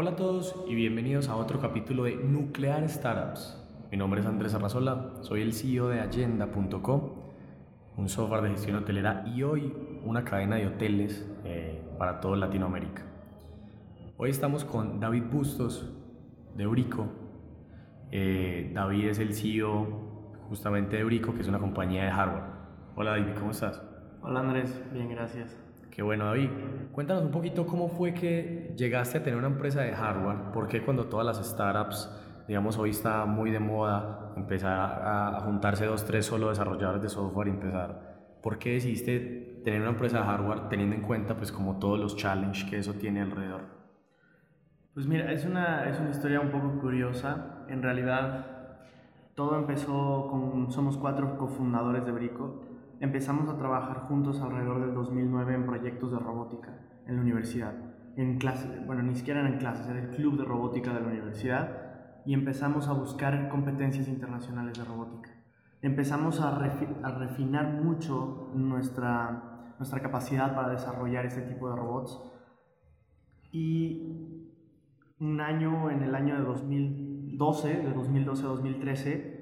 Hola a todos y bienvenidos a otro capítulo de Nuclear Startups. Mi nombre es Andrés Arrazola, soy el CEO de Agenda.com, un software de gestión hotelera y hoy una cadena de hoteles eh, para toda Latinoamérica. Hoy estamos con David Bustos de Eurico. Eh, David es el CEO justamente de Eurico, que es una compañía de hardware. Hola David, ¿cómo estás? Hola Andrés, bien, gracias. Qué bueno, David. Cuéntanos un poquito cómo fue que llegaste a tener una empresa de hardware. ¿Por qué cuando todas las startups, digamos, hoy está muy de moda empezar a, juntarse dos, tres solo desarrolladores de software y empezar? ¿Por qué decidiste tener una empresa de hardware teniendo en cuenta, pues, como todos los challenges que eso tiene alrededor? Pues mira, es una, es una historia un poco curiosa. En realidad, todo empezó con, somos cuatro cofundadores de Brico empezamos a trabajar juntos alrededor del 2009 en proyectos de robótica en la universidad. En clase, bueno, ni siquiera eran clases, era el club de robótica de la universidad y empezamos a buscar competencias internacionales de robótica. Empezamos a, a refinar mucho nuestra, nuestra capacidad para desarrollar este tipo de robots y un año, en el año de 2012, de 2012 a 2013,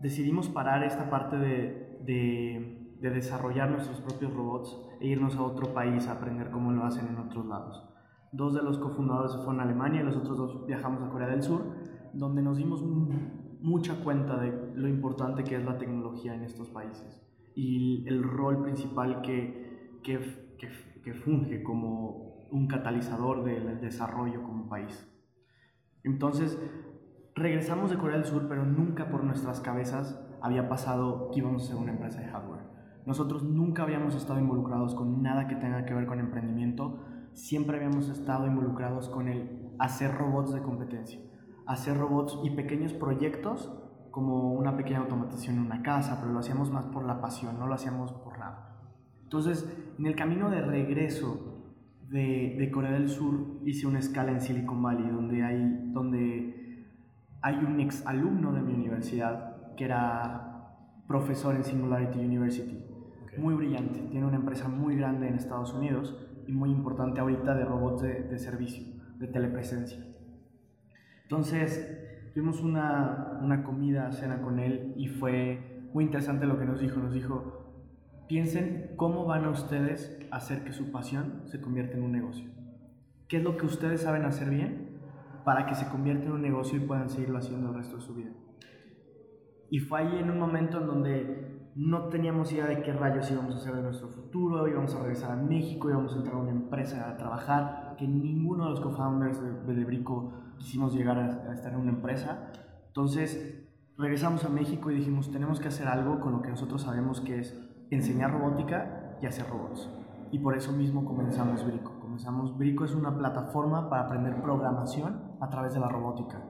decidimos parar esta parte de, de, desarrollar nuestros propios robots e irnos a otro país a aprender cómo lo hacen en otros lados. Dos de los cofundadores fueron a Alemania y los otros dos viajamos a Corea del Sur, donde nos dimos mucha cuenta de lo importante que es la tecnología en estos países y el rol principal que, que, que, funge como un catalizador del desarrollo como país. Entonces, regresamos de Corea del Sur, pero nunca por nuestras cabezas había pasado que íbamos a ser una empresa de hardware. Nosotros nunca habíamos estado involucrados con nada que tenga que ver con emprendimiento, siempre habíamos estado involucrados con el hacer robots de competencia, hacer robots y pequeños proyectos como una pequeña automatización en una casa, pero lo hacíamos más por la pasión, no lo hacíamos por nada. Entonces, en el camino de regreso de, de Corea del Sur hice una escala en Silicon Valley, donde hay, donde hay un ex alumno de mi universidad que era profesor en Singularity University. Muy brillante, tiene una empresa muy grande en Estados Unidos y muy importante ahorita de robots de, servicio, de telepresencia. Entonces, tuvimos una, una comida, cena con él y fue muy interesante lo que nos dijo. Nos dijo, piensen cómo van a ustedes hacer que su pasión se convierta en un negocio. ¿Qué es lo que ustedes saben hacer bien para que se convierta en un negocio y puedan seguirlo haciendo el resto de su vida? Y fue ahí en un momento en donde no teníamos idea de qué rayos íbamos a hacer de nuestro futuro, íbamos a regresar a México, íbamos a entrar a una empresa a trabajar, que ninguno de los co-founders de, de Brico quisimos llegar a, estar en una empresa. Entonces regresamos a México y dijimos, tenemos que hacer algo con lo que nosotros sabemos que es enseñar robótica y hacer robots. Y por eso mismo comenzamos Brico. Comenzamos, Brico es una plataforma para aprender programación a través de la robótica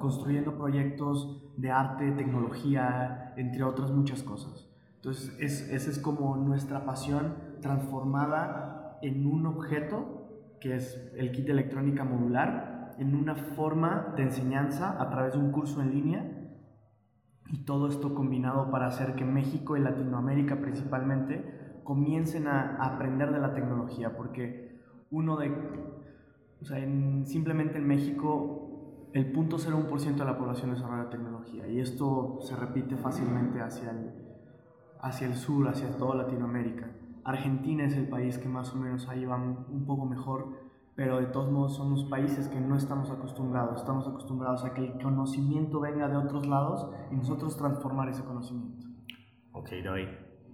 construyendo proyectos de arte, tecnología, entre otras muchas cosas. Entonces, es, esa es como nuestra pasión transformada en un objeto, que es el kit de electrónica modular, en una forma de enseñanza a través de un curso en línea. Y todo esto combinado para hacer que México y Latinoamérica principalmente comiencen a, aprender de la tecnología, porque uno de, o sea, simplemente en México el 0.01% de la población desarrolla tecnología y esto se repite fácilmente hacia el, hacia el sur, hacia toda Latinoamérica. Argentina es el país que más o menos ahí va un poco mejor, pero de todos modos somos países que no estamos acostumbrados, estamos acostumbrados a que el conocimiento venga de otros lados y nosotros transformar ese conocimiento. Ok, David.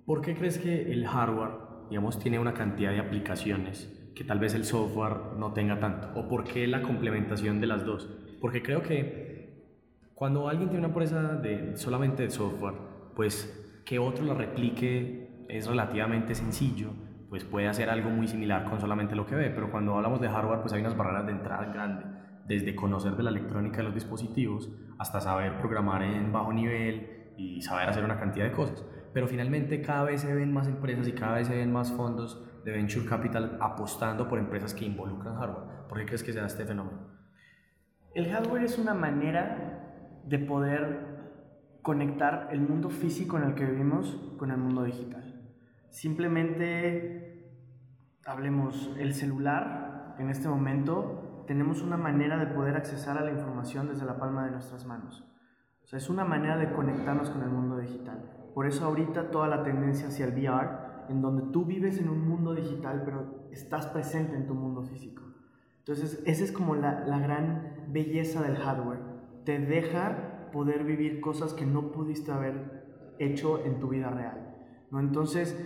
¿Por qué crees que el hardware, digamos, tiene una cantidad de aplicaciones que tal vez el software no tenga tanto? ¿O por qué la complementación de las dos? Porque creo que cuando alguien tiene una empresa de solamente de software, pues que otro la replique es relativamente sencillo, pues puede hacer algo muy similar con solamente lo que ve, pero cuando hablamos de hardware, pues hay unas barreras de entrada grandes, desde conocer de la electrónica de los dispositivos hasta saber programar en bajo nivel y saber hacer una cantidad de cosas. Pero finalmente cada vez se ven más empresas y cada vez se ven más fondos de venture capital apostando por empresas que involucran hardware. ¿Por qué crees que se da este fenómeno? El hardware es una manera de poder conectar el mundo físico en el que vivimos con el mundo digital. Simplemente, hablemos, el celular en este momento tenemos una manera de poder accesar a la información desde la palma de nuestras manos. O sea, es una manera de conectarnos con el mundo digital. Por eso ahorita toda la tendencia hacia el VR, en donde tú vives en un mundo digital, pero estás presente en tu mundo físico. Entonces, esa es como la, la gran belleza del hardware. Te deja poder vivir cosas que no pudiste haber hecho en tu vida real. ¿no? Entonces,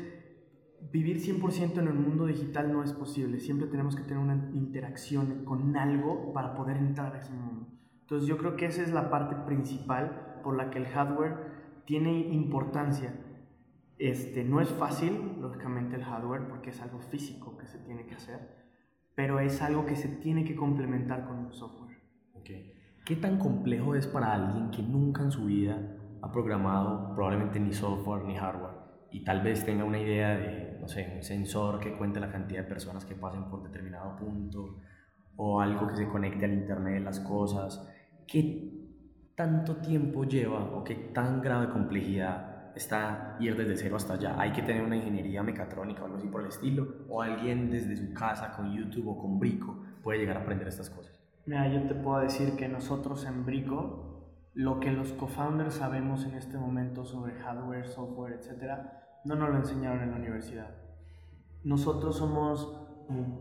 vivir 100% en el mundo digital no es posible. Siempre tenemos que tener una interacción con algo para poder entrar a ese mundo. Entonces yo creo que esa es la parte principal por la que el hardware tiene importancia. Este, no es fácil, lógicamente, el hardware porque es algo físico que se tiene que hacer, pero es algo que se tiene que complementar con un software. ¿Qué tan complejo es para alguien que nunca en su vida ha programado probablemente ni software ni hardware y tal vez tenga una idea de, no sé, un sensor que cuente la cantidad de personas que pasen por determinado punto o algo que se conecte al Internet de las cosas? ¿qué tanto tiempo lleva o qué tan grave complejidad está ir desde cero hasta allá? ¿Hay que tener una ingeniería mecatrónica o algo así por el estilo? ¿O alguien desde su casa con YouTube o con Brico puede llegar a aprender estas cosas? Mira, yo te puedo decir que nosotros en Brico, lo que los co-founders sabemos en este momento sobre hardware, software, etcétera, no nos lo enseñaron en la universidad. Nosotros somos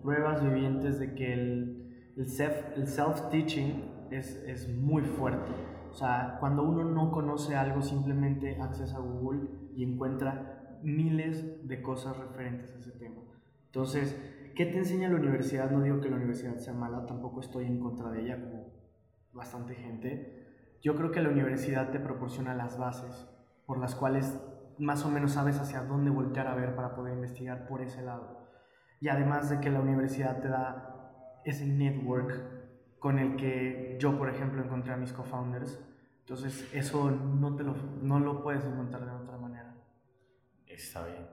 pruebas vivientes de que el, el self-teaching es, es muy fuerte. O sea, cuando uno no conoce algo, simplemente accesa a Google y encuentra miles de cosas referentes a ese tema. Entonces, ¿qué te enseña la universidad? No digo que la universidad sea mala, tampoco estoy en contra de ella, como bastante gente. Yo creo que la universidad te proporciona las bases por las cuales más o menos sabes hacia dónde voltear a ver para poder investigar por ese lado. Y además de que la universidad te da ese network con el que yo, por ejemplo, encontré a mis co-founders. Entonces, eso no, te lo, no lo puedes encontrar de otra manera. Está bien.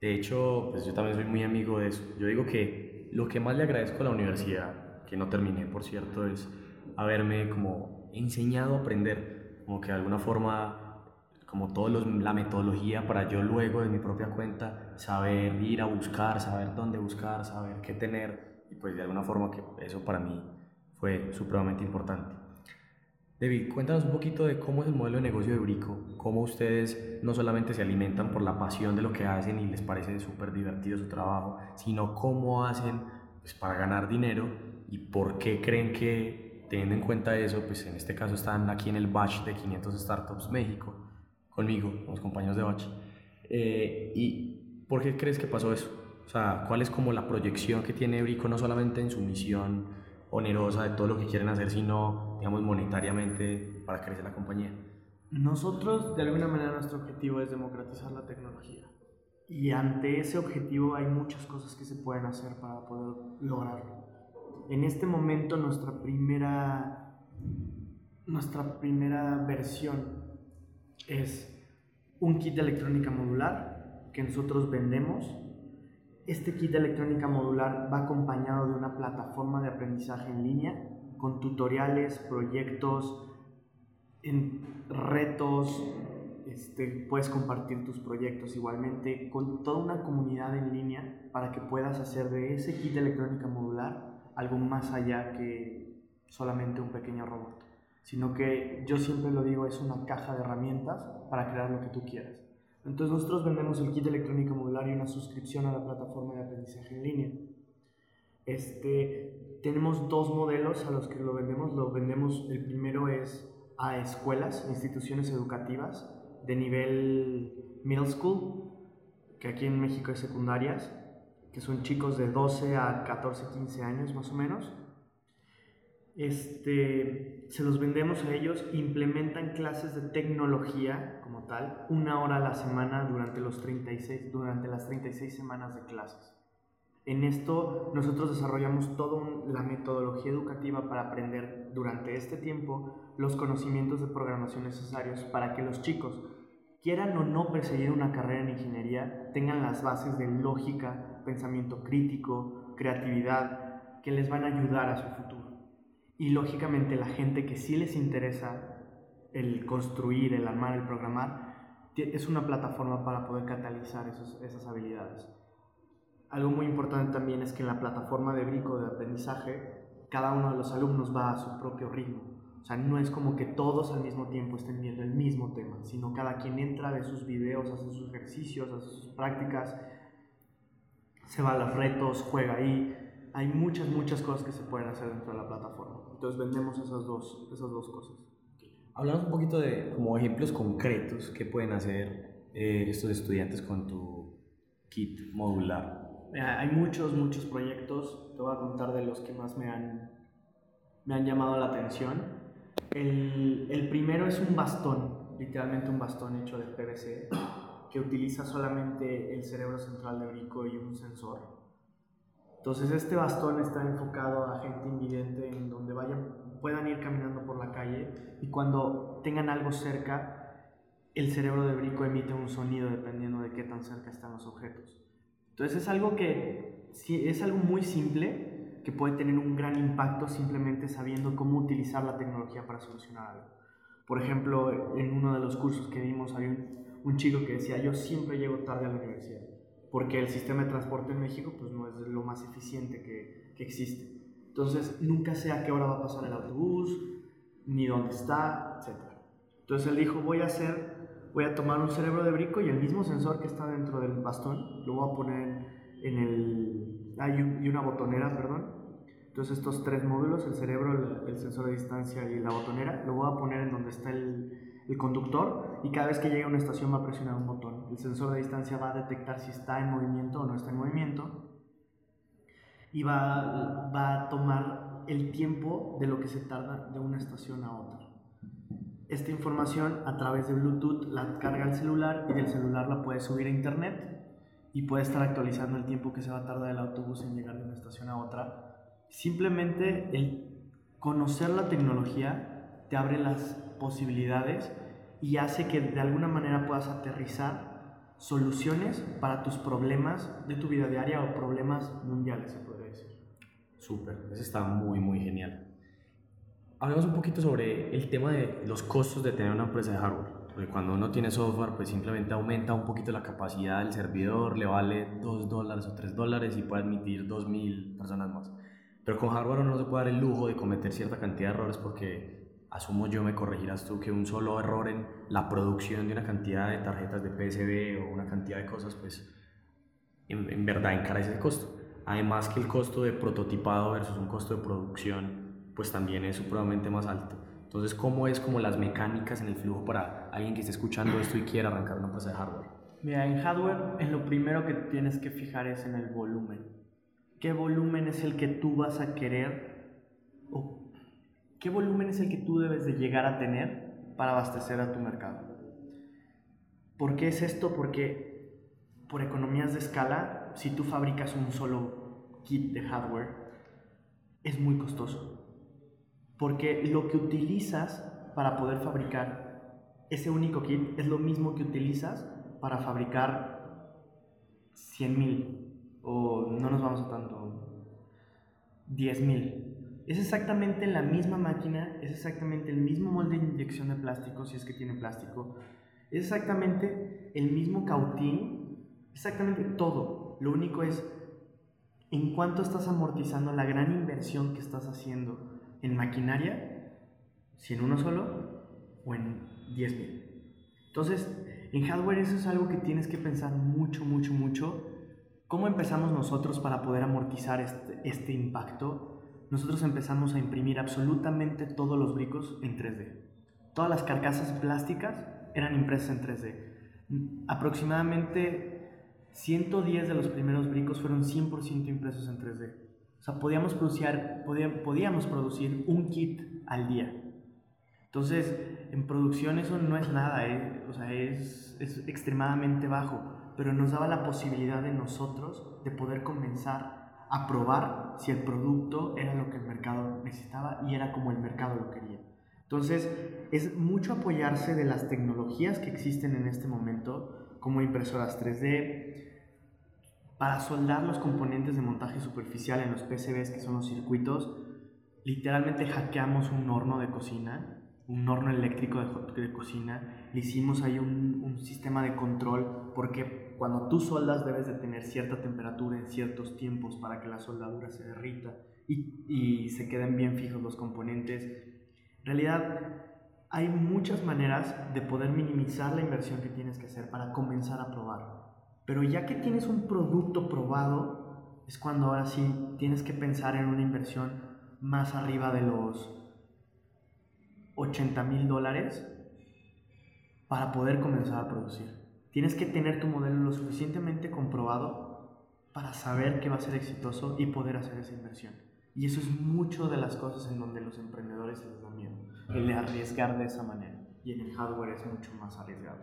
De hecho, pues yo también soy muy amigo de eso. Yo digo que lo que más le agradezco a la universidad, que no terminé, por cierto, es haberme como enseñado a aprender, como que de alguna forma, como toda la metodología para yo luego de mi propia cuenta saber ir a buscar, saber dónde buscar, saber qué tener, y pues de alguna forma que eso para mí fue supremamente importante. David, cuéntanos un poquito de cómo es el modelo de negocio de Brico, cómo ustedes no solamente se alimentan por la pasión de lo que hacen y les parece súper divertido su trabajo, sino cómo hacen pues, para ganar dinero y por qué creen que, teniendo en cuenta eso, pues en este caso están aquí en el batch de 500 Startups México, conmigo, con los compañeros de batch. Eh, ¿Y por qué crees que pasó eso? O sea, ¿cuál es como la proyección que tiene Brico no solamente en su misión onerosa de todo lo que quieren hacer, sino, digamos, monetariamente para crecer la compañía? Nosotros, de alguna manera, nuestro objetivo es democratizar la tecnología. Y ante ese objetivo hay muchas cosas que se pueden hacer para poder lograrlo. En este momento, nuestra primera, nuestra primera versión es un kit de electrónica modular que nosotros vendemos este kit de electrónica modular va acompañado de una plataforma de aprendizaje en línea con tutoriales, proyectos, en retos, este, puedes compartir tus proyectos igualmente con toda una comunidad en línea para que puedas hacer de ese kit de electrónica modular algo más allá que solamente un pequeño robot, sino que yo siempre lo digo es una caja de herramientas para crear lo que tú quieras. Entonces nosotros vendemos el kit de electrónica modular y una suscripción a la plataforma de aprendizaje en línea. Este, tenemos dos modelos a los que lo vendemos. Lo vendemos, el primero es a escuelas, instituciones educativas de nivel middle school, que aquí en México es secundarias, que son chicos de 12 a 14, 15 años más o menos este, se los vendemos a ellos, implementan clases de tecnología como tal, una hora a la semana durante, los 36, durante las 36 semanas de clases. En esto nosotros desarrollamos toda la metodología educativa para aprender durante este tiempo los conocimientos de programación necesarios para que los chicos, quieran o no perseguir una carrera en ingeniería, tengan las bases de lógica, pensamiento crítico, creatividad, que les van a ayudar a su futuro. Y lógicamente la gente que sí les interesa el construir, el armar, el programar, es una plataforma para poder catalizar esas habilidades. Algo muy importante también es que en la plataforma de Brico de aprendizaje cada uno de los alumnos va a su propio ritmo. O sea, no es como que todos al mismo tiempo estén viendo el mismo tema, sino cada quien entra, de sus videos, hace sus ejercicios, hace sus prácticas, se va a los retos, juega ahí. Hay muchas, muchas cosas que se pueden hacer dentro de la plataforma. Entonces vendemos esas dos, esas dos cosas. Hablamos un poquito de como ejemplos concretos que pueden hacer eh, estos estudiantes con tu kit modular. Hay muchos, muchos proyectos. Te voy a contar de los que más me han, me han llamado la atención. El, el, primero es un bastón, literalmente un bastón hecho de PVC, que utiliza solamente el cerebro central de Brico y un sensor. Entonces este bastón está enfocado a gente invidente en donde vayan, puedan ir caminando por la calle y cuando tengan algo cerca, el cerebro de Brico emite un sonido dependiendo de qué tan cerca están los objetos. Entonces es algo que es algo muy simple, que puede tener un gran impacto simplemente sabiendo cómo utilizar la tecnología para solucionar algo. Por ejemplo, en uno de los cursos que dimos hay un, chico que decía, yo siempre llego tarde a la universidad, porque el sistema de transporte en México pues, no es lo más eficiente que, que existe. Entonces, nunca sé a qué hora va a pasar el autobús, ni dónde está, etc. Entonces él dijo, voy a hacer, voy a tomar un cerebro de brico y el mismo sensor que está dentro del bastón, lo voy a poner en el y una botonera, perdón. Entonces estos tres módulos, el cerebro, el, sensor de distancia y la botonera, lo voy a poner en donde está el, el conductor y cada vez que llegue a una estación va a presionar un botón. El sensor de distancia va a detectar si está en movimiento o no está en movimiento y va, va a tomar el tiempo de lo que se tarda de una estación a otra. Esta información a través de Bluetooth la carga el celular y del celular la puede subir a internet y puede estar actualizando el tiempo que se va a tardar el autobús en llegar de una estación a otra. Simplemente el conocer la tecnología te abre las posibilidades y hace que de alguna manera puedas aterrizar soluciones para tus problemas de tu vida diaria o problemas mundiales, se podría decir. Súper, eso está muy, muy genial. Hablemos un poquito sobre el tema de los costos de tener una empresa de hardware. Porque cuando uno tiene software, pues simplemente aumenta un poquito la capacidad del servidor, le vale 2 dólares o 3 dólares y puede admitir 2.000 personas más. Pero con hardware uno no se puede dar el lujo de cometer cierta cantidad de errores porque asumo yo, me corregirás tú, que un solo error en la producción de una cantidad de tarjetas de PSB o una cantidad de cosas, pues en, en verdad encarece el costo. Además que el costo de prototipado versus un costo de producción, pues también es supremamente más alto. Entonces, ¿cómo es como las mecánicas en el flujo para alguien que esté escuchando esto y quiera arrancar una empresa de hardware? Mira, en hardware, en lo primero que tienes que fijar es en el volumen. ¿Qué volumen es el que tú vas a querer o qué volumen es el que tú debes de llegar a tener para abastecer a tu mercado? ¿Por qué es esto? Porque por economías de escala, si tú fabricas un solo kit de hardware, es muy costoso porque lo que utilizas para poder fabricar ese único kit es lo mismo que utilizas para fabricar 100.000 o no nos vamos a tanto, 10.000. Es exactamente la misma máquina, es exactamente el mismo molde de inyección de plástico, si es que tiene plástico, es exactamente el mismo cautín, exactamente todo. Lo único es en cuánto estás amortizando la gran inversión que estás haciendo en maquinaria, si en uno solo o en 10.000. Entonces, en hardware eso es algo que tienes que pensar mucho, mucho, mucho. ¿Cómo empezamos nosotros para poder amortizar este, este impacto? Nosotros empezamos a imprimir absolutamente todos los bricos en 3D. Todas las carcasas plásticas eran impresas en 3D. Aproximadamente 110 de los primeros bricos fueron 100% impresos en 3D. O sea, podíamos producir, podíamos producir un kit al día. Entonces, en producción eso no es nada, ¿eh? o sea, es, es extremadamente bajo, pero nos daba la posibilidad de nosotros de poder comenzar a probar si el producto era lo que el mercado necesitaba y era como el mercado lo quería. Entonces, es mucho apoyarse de las tecnologías que existen en este momento, como impresoras 3D, para soldar los componentes de montaje superficial en los PCBs, que son los circuitos, literalmente hackeamos un horno de cocina, un horno eléctrico de, cocina, le hicimos ahí un, un, sistema de control, porque cuando tú soldas debes de tener cierta temperatura en ciertos tiempos para que la soldadura se derrita. y, y se queden bien fijos los componentes. En realidad, hay muchas maneras de poder minimizar la inversión que tienes que hacer para comenzar a probar. Pero ya que tienes un producto probado, es cuando ahora sí tienes que pensar en una inversión más arriba de los 80 mil dólares para poder comenzar a producir. Tienes que tener tu modelo lo suficientemente comprobado para saber que va a ser exitoso y poder hacer esa inversión. Y eso es mucho de las cosas en donde los emprendedores les da miedo, el arriesgar de esa manera. Y en el hardware es mucho más arriesgado.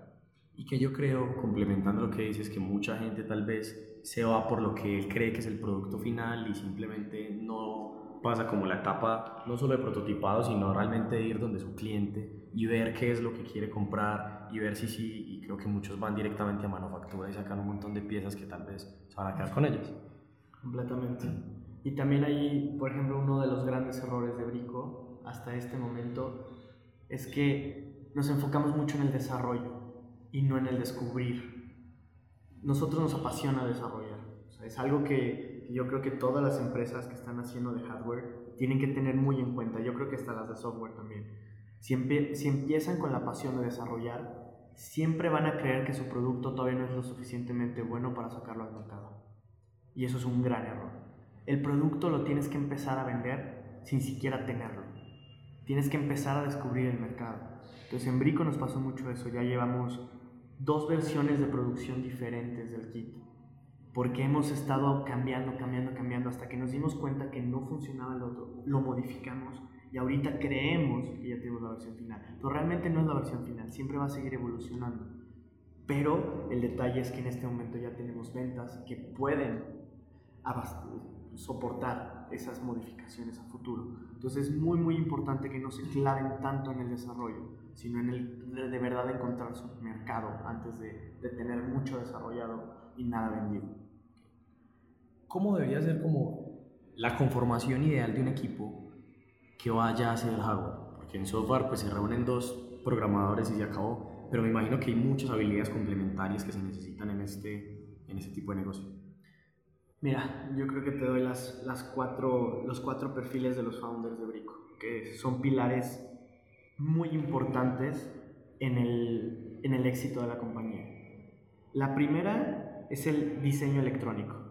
Y que yo creo, complementando lo que dices, que mucha gente tal vez se va por lo que él cree que es el producto final y simplemente no pasa como la etapa no solo de prototipado, sino realmente ir donde su cliente y ver qué es lo que quiere comprar y ver si sí, y creo que muchos van directamente a manufactura y sacan un montón de piezas que tal vez se van a quedar con ellas. Completamente. Y también hay, por ejemplo, uno de los grandes errores de Brico hasta este momento es que nos enfocamos mucho en el desarrollo y no en el descubrir. Nosotros nos apasiona desarrollar. es algo que yo creo que todas las empresas que están haciendo de hardware tienen que tener muy en cuenta. Yo creo que hasta las de software también. Si, si empiezan con la pasión de desarrollar, siempre van a creer que su producto todavía no es lo suficientemente bueno para sacarlo al mercado. Y eso es un gran error. El producto lo tienes que empezar a vender sin siquiera tenerlo. Tienes que empezar a descubrir el mercado. Entonces en Brico nos pasó mucho eso. Ya llevamos dos versiones de producción diferentes del kit. Porque hemos estado cambiando, cambiando, cambiando hasta que nos dimos cuenta que no funcionaba el otro. Lo modificamos y ahorita creemos que ya tenemos la versión final. Pero realmente no es la versión final, siempre va a seguir evolucionando. Pero el detalle es que en este momento ya tenemos ventas que pueden soportar esas modificaciones a futuro. Entonces es muy muy importante que no se claven tanto en el desarrollo, sino en el de, verdad encontrar su mercado antes de, de, tener mucho desarrollado y nada vendido. ¿Cómo debería ser como la conformación ideal de un equipo que vaya a el hardware? Porque en software pues se reúnen dos programadores y se acabó, pero me imagino que hay muchas habilidades complementarias que se necesitan en este, en este tipo de negocio. Mira, yo creo que te doy las, las cuatro, los cuatro perfiles de los founders de Brico, que son pilares muy importantes en el, en el éxito de la compañía. La primera es el diseño electrónico.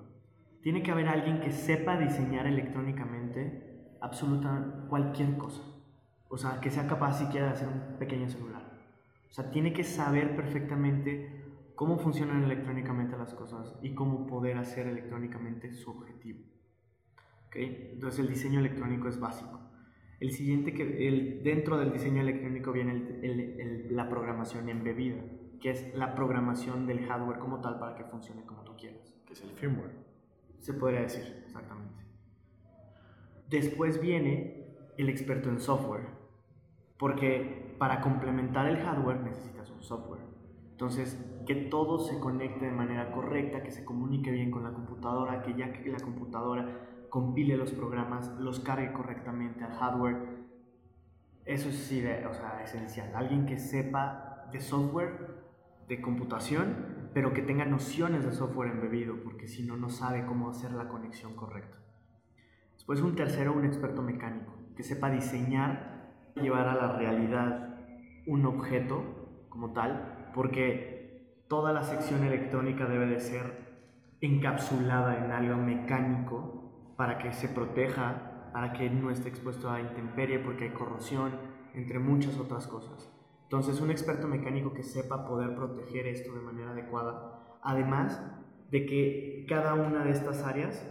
Tiene que haber alguien que sepa diseñar electrónicamente absolutamente cualquier cosa. O sea, que sea capaz siquiera de hacer un pequeño celular. O sea, tiene que saber perfectamente cómo funcionan electrónicamente las cosas y cómo poder hacer electrónicamente su objetivo. ¿Okay? Entonces el diseño electrónico es básico. El siguiente que el, dentro del diseño electrónico viene el, la programación embebida, que es la programación del hardware como tal para que funcione como tú quieras. Que es el firmware. Se podría decir, exactamente. Después viene el experto en software, porque para complementar el hardware necesitas un software. Entonces, que todo se conecte de manera correcta, que se comunique bien con la computadora, que ya que la computadora compile los programas, los cargue correctamente al hardware. Eso sí, o sea, esencial. Alguien que sepa de software, de computación, pero que tenga nociones de software embebido, porque si no, no sabe cómo hacer la conexión correcta. Después un tercero, un experto mecánico, que sepa diseñar, llevar a la realidad un objeto como tal, porque toda la sección electrónica debe de ser encapsulada en algo mecánico para que se proteja, para que no esté expuesto a intemperie porque hay corrosión, entre muchas otras cosas. Entonces, un experto mecánico que sepa poder proteger esto de manera adecuada, además de que cada una de estas áreas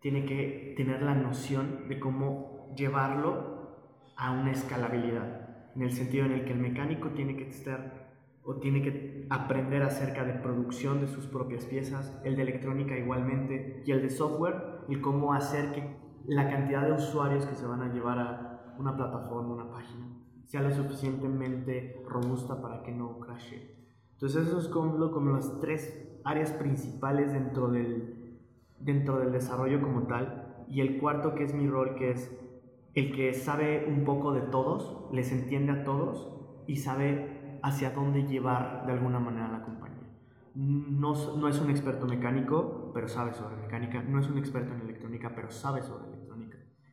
tiene que tener la noción de cómo llevarlo a una escalabilidad, en el sentido en el que el mecánico tiene que estar o tiene que aprender acerca de producción de sus propias piezas, el de electrónica igualmente, y el de software, el cómo hacer que la cantidad de usuarios que se van a llevar a una plataforma, una página, sea lo suficientemente robusta para que no crashe. Entonces eso es como, como las tres áreas principales dentro del, dentro del desarrollo como tal, y el cuarto que es mi rol, que es el que sabe un poco de todos, les entiende a todos y sabe hacia dónde llevar de alguna manera la compañía. No, no, es un experto mecánico, pero sabe sobre mecánica. No es un experto en electrónica, pero sabe sobre electrónica.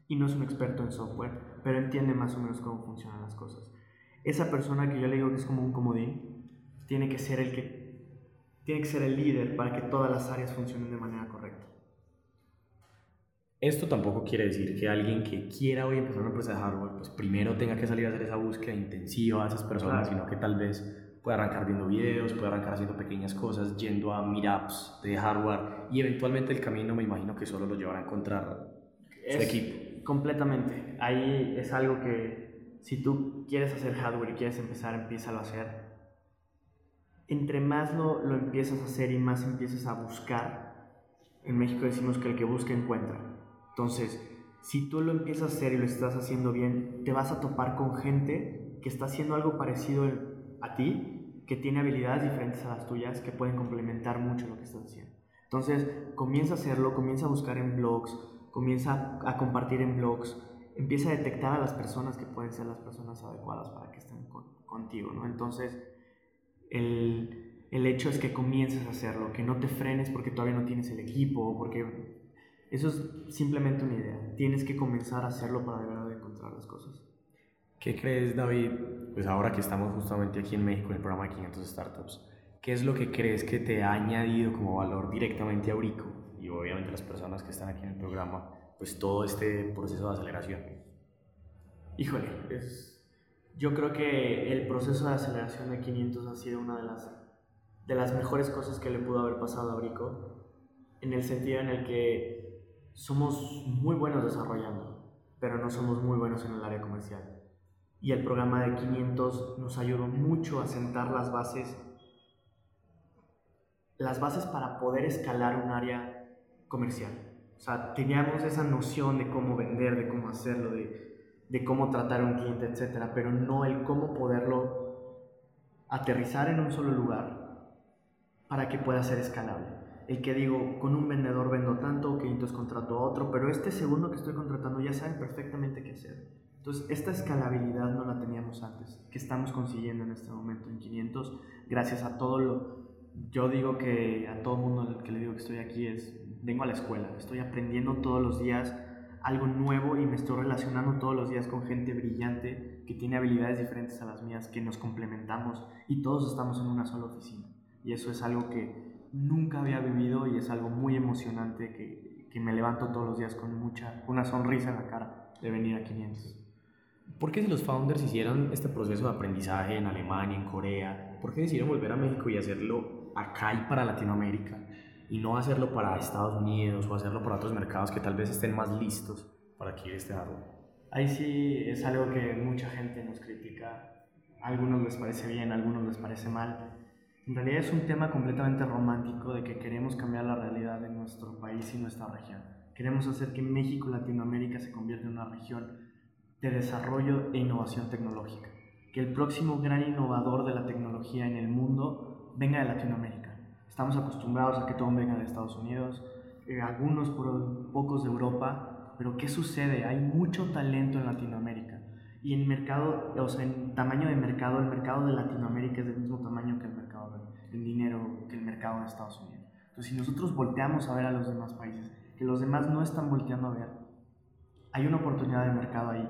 Y no es un experto en software, pero entiende más o menos cómo funcionan las cosas. Esa persona que yo le digo que es como un comodín, tiene que ser el que tiene que ser el líder para que todas las áreas funcionen de manera correcta. Esto tampoco quiere decir que alguien que quiera hoy empezar una empresa de hardware, pues primero tenga que salir a hacer esa búsqueda intensiva a esas personas, sino que tal vez pueda arrancar viendo videos, pueda arrancar haciendo pequeñas cosas, yendo a meetups de hardware y eventualmente el camino me imagino que solo lo llevará a encontrar su equipo. Completamente. Ahí es algo que si tú quieres hacer hardware y quieres empezar, empieza a hacer. Entre más lo, lo empiezas a hacer y más empiezas a buscar, en México decimos que el que busca encuentra. Entonces, si tú lo empiezas a hacer y lo estás haciendo bien, te vas a topar con gente que está haciendo algo parecido a ti, que tiene habilidades diferentes a las tuyas, que pueden complementar mucho lo que estás haciendo. Entonces, comienza a hacerlo, comienza a buscar en blogs, comienza a compartir en blogs, empieza a detectar a las personas que pueden ser las personas adecuadas para que estén contigo, ¿no? Entonces, el, el hecho es que comiences a hacerlo, que no te frenes porque todavía no tienes el equipo, porque eso es simplemente una idea. Tienes que comenzar a hacerlo para de verdad encontrar las cosas. ¿Qué crees, David? Pues ahora que estamos justamente aquí en México en el programa de 500 Startups, ¿qué es lo que crees que te ha añadido como valor directamente a Urico y obviamente las personas que están aquí en el programa, pues todo este proceso de aceleración? Híjole, es, yo creo que el proceso de aceleración de 500 ha sido una de las, de las mejores cosas que le pudo haber pasado a Urico, en el sentido en el que somos muy buenos desarrollando, pero no somos muy buenos en el área comercial. Y el programa de 500 nos ayudó mucho a sentar las bases, las bases para poder escalar un área comercial. O sea, teníamos esa noción de cómo vender, de cómo hacerlo, de, de cómo tratar a un cliente, etc. Pero no el cómo poderlo aterrizar en un solo lugar para que pueda ser escalable el que digo, con un vendedor vendo tanto, que entonces contrato a otro, pero este segundo que estoy contratando ya sabe perfectamente qué hacer. Entonces, esta escalabilidad no la teníamos antes, que estamos consiguiendo en este momento en 500, gracias a todo lo... Yo digo que a todo mundo al que le digo que estoy aquí es, vengo a la escuela, estoy aprendiendo todos los días algo nuevo y me estoy relacionando todos los días con gente brillante que tiene habilidades diferentes a las mías, que nos complementamos y todos estamos en una sola oficina. Y eso es algo que nunca había vivido y es algo muy emocionante que, que me levanto todos los días con mucha, una sonrisa en la cara de venir a 500. ¿Por qué si los founders hicieron este proceso de aprendizaje en Alemania, en Corea, por qué decidieron volver a México y hacerlo acá y para Latinoamérica y no hacerlo para Estados Unidos o hacerlo para otros mercados que tal vez estén más listos para adquirir este hardware? Ahí sí es algo que mucha gente nos critica. A algunos les parece bien, a algunos les parece mal. En realidad es un tema completamente romántico de que queremos cambiar la realidad de nuestro país y nuestra región. Queremos hacer que México Latinoamérica se convierta en una región de desarrollo e innovación tecnológica. Que el próximo gran innovador de la tecnología en el mundo venga de Latinoamérica. Estamos acostumbrados a que todo venga de Estados Unidos, eh, algunos por, pocos de Europa, pero ¿qué sucede? Hay mucho talento en Latinoamérica. Y en mercado, o sea, en tamaño de mercado, el mercado de Latinoamérica es del mismo tamaño que el mercado el dinero que el mercado de Estados Unidos. Entonces, si nosotros volteamos a ver a los demás países, que los demás no están volteando a ver, hay una oportunidad de mercado ahí.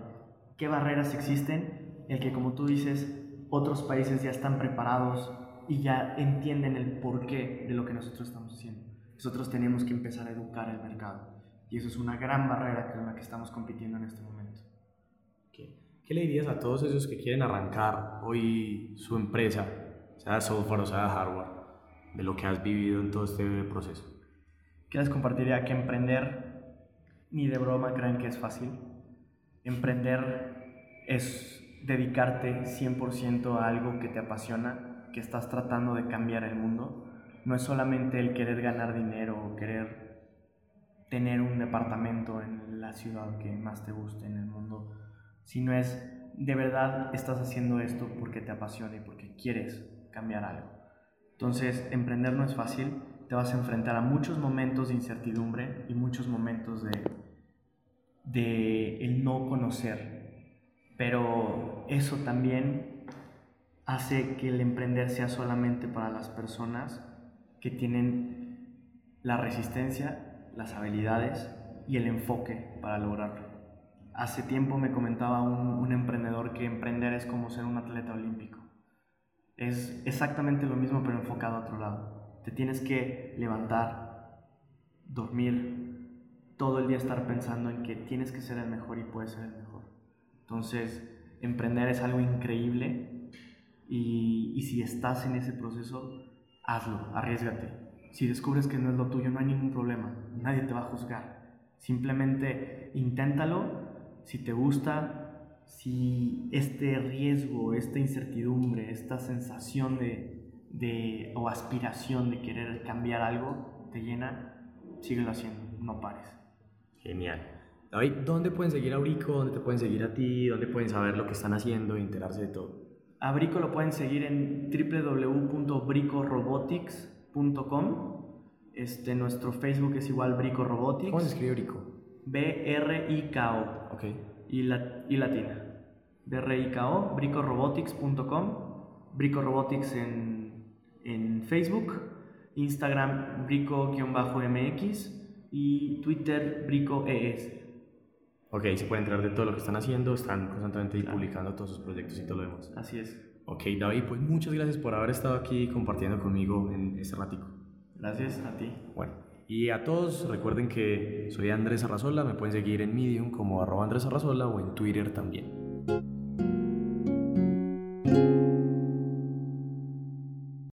¿Qué barreras existen? El que, como tú dices, otros países ya están preparados y ya entienden el porqué de lo que nosotros estamos haciendo. Nosotros tenemos que empezar a educar el mercado. Y eso es una gran barrera con la que estamos compitiendo en este momento. ¿Qué le dirías a todos esos que quieren arrancar hoy su empresa sea software o sea hardware, de lo que has vivido en todo este proceso? ¿Qué les compartiría? Que emprender, ni de broma crean que es fácil. Emprender es dedicarte 100% a algo que te apasiona, que estás tratando de cambiar el mundo. No es solamente el querer ganar dinero o querer tener un departamento en la ciudad que más te guste en el mundo, sino es de verdad estás haciendo esto porque te apasiona y porque quieres cambiar algo. Entonces, emprender no es fácil, te vas a enfrentar a muchos momentos de incertidumbre y muchos momentos de, de el no conocer, pero eso también hace que el emprender sea solamente para las personas que tienen la resistencia, las habilidades y el enfoque para lograrlo. hace tiempo me comentaba un, un emprendedor que emprender es como ser un atleta olímpico. Es exactamente lo mismo pero enfocado a otro lado. Te tienes que levantar, dormir, todo el día estar pensando en que tienes que ser el mejor y puedes ser el mejor. Entonces, emprender es algo increíble y, y si estás en ese proceso, hazlo, arriesgate. Si descubres que no es lo tuyo, no hay ningún problema, nadie te va a juzgar. Simplemente inténtalo, si te gusta, si este riesgo, esta incertidumbre, esta sensación de, de, o aspiración de querer cambiar algo te llena, síguelo haciendo, no pares. Genial. David, ¿dónde pueden seguir a Brico? ¿Dónde te pueden seguir a ti? ¿Dónde pueden saber lo que están haciendo y enterarse de todo? A Brico lo pueden seguir en www.bricorobotics.com. Este, nuestro Facebook es igual Brico Robotics. ¿Cómo se escribe Brico? B-R-I-K-O. Ok. Y, la, y latina. B-R-I-K-O, bricorobotics.com. Brico Robotics en, en Facebook. Instagram brico-mx. Y Twitter bricoes. Ok, se pueden enterar de todo lo que están haciendo, están constantemente publicando todos sus proyectos y todo lo demás. Así es. Ok, David, pues muchas gracias por haber estado aquí compartiendo conmigo en este ratico. Gracias a ti. Bueno, y a todos recuerden que soy Andrés Arrazola, me pueden seguir en Medium como arroba Andrés Arrazola o en Twitter también.